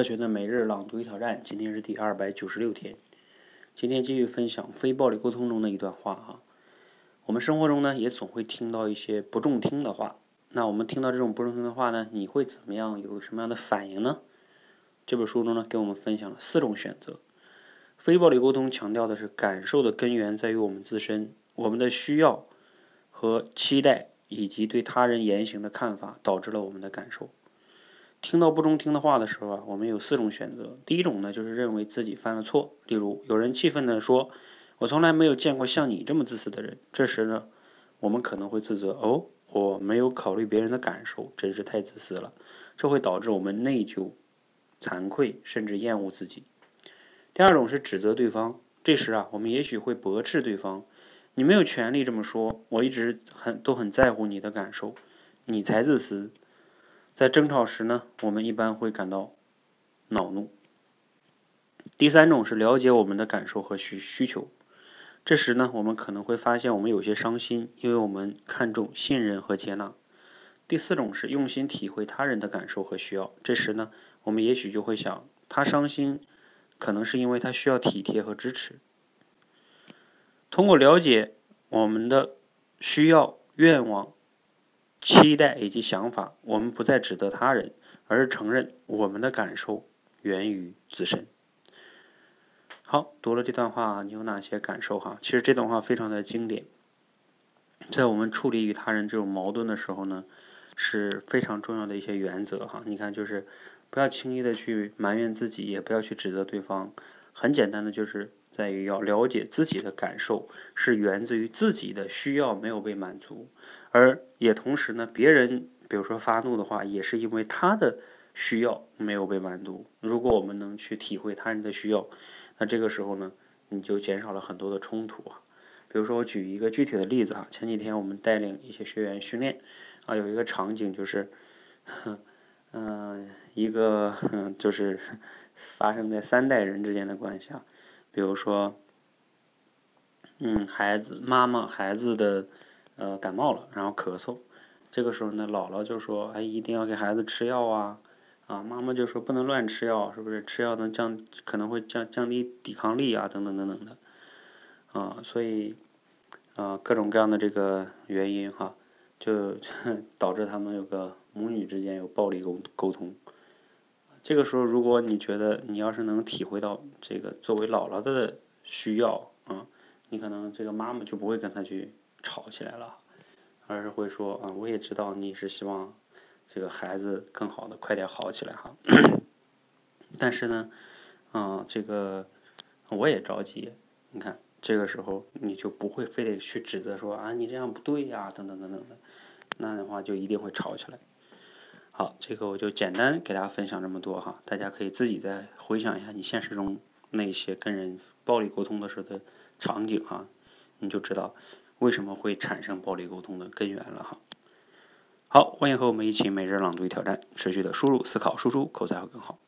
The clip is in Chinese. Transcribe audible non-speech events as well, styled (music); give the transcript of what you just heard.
科学的每日朗读与挑战，今天是第二百九十六天。今天继续分享非暴力沟通中的一段话哈。我们生活中呢，也总会听到一些不中听的话。那我们听到这种不中听的话呢，你会怎么样？有什么样的反应呢？这本书中呢，给我们分享了四种选择。非暴力沟通强调的是，感受的根源在于我们自身，我们的需要和期待，以及对他人言行的看法，导致了我们的感受。听到不中听的话的时候啊，我们有四种选择。第一种呢，就是认为自己犯了错。例如，有人气愤地说：“我从来没有见过像你这么自私的人。”这时呢，我们可能会自责：“哦，我没有考虑别人的感受，真是太自私了。”这会导致我们内疚、惭愧，甚至厌恶自己。第二种是指责对方。这时啊，我们也许会驳斥对方：“你没有权利这么说，我一直很都很在乎你的感受，你才自私。”在争吵时呢，我们一般会感到恼怒。第三种是了解我们的感受和需需求，这时呢，我们可能会发现我们有些伤心，因为我们看重信任和接纳。第四种是用心体会他人的感受和需要，这时呢，我们也许就会想，他伤心，可能是因为他需要体贴和支持。通过了解我们的需要、愿望。期待以及想法，我们不再指责他人，而是承认我们的感受源于自身。好，读了这段话，你有哪些感受哈？其实这段话非常的经典，在我们处理与他人这种矛盾的时候呢，是非常重要的一些原则哈。你看，就是不要轻易的去埋怨自己，也不要去指责对方。很简单的，就是在于要了解自己的感受是源自于自己的需要没有被满足。而也同时呢，别人比如说发怒的话，也是因为他的需要没有被满足。如果我们能去体会他人的需要，那这个时候呢，你就减少了很多的冲突啊。比如说我举一个具体的例子啊，前几天我们带领一些学员训练啊，有一个场景就是，嗯，一个就是发生在三代人之间的关系啊，比如说，嗯，孩子妈妈孩子的。呃，感冒了，然后咳嗽，这个时候呢，姥姥就说，哎，一定要给孩子吃药啊，啊，妈妈就说不能乱吃药，是不是？吃药能降，可能会降降低抵抗力啊，等等等等的，啊，所以，啊，各种各样的这个原因哈，就 (laughs) 导致他们有个母女之间有暴力沟沟通。这个时候，如果你觉得你要是能体会到这个作为姥姥的需要，啊，你可能这个妈妈就不会跟他去。吵起来了，而是会说啊，我也知道你是希望这个孩子更好的快点好起来哈，(coughs) 但是呢，啊，这个我也着急，你看这个时候你就不会非得去指责说啊你这样不对呀等等等等的，那样的话就一定会吵起来。好，这个我就简单给大家分享这么多哈，大家可以自己再回想一下你现实中那些跟人暴力沟通的时候的场景哈，你就知道。为什么会产生暴力沟通的根源了哈？好，欢迎和我们一起每日朗读挑战，持续的输入、思考、输出，口才会更好。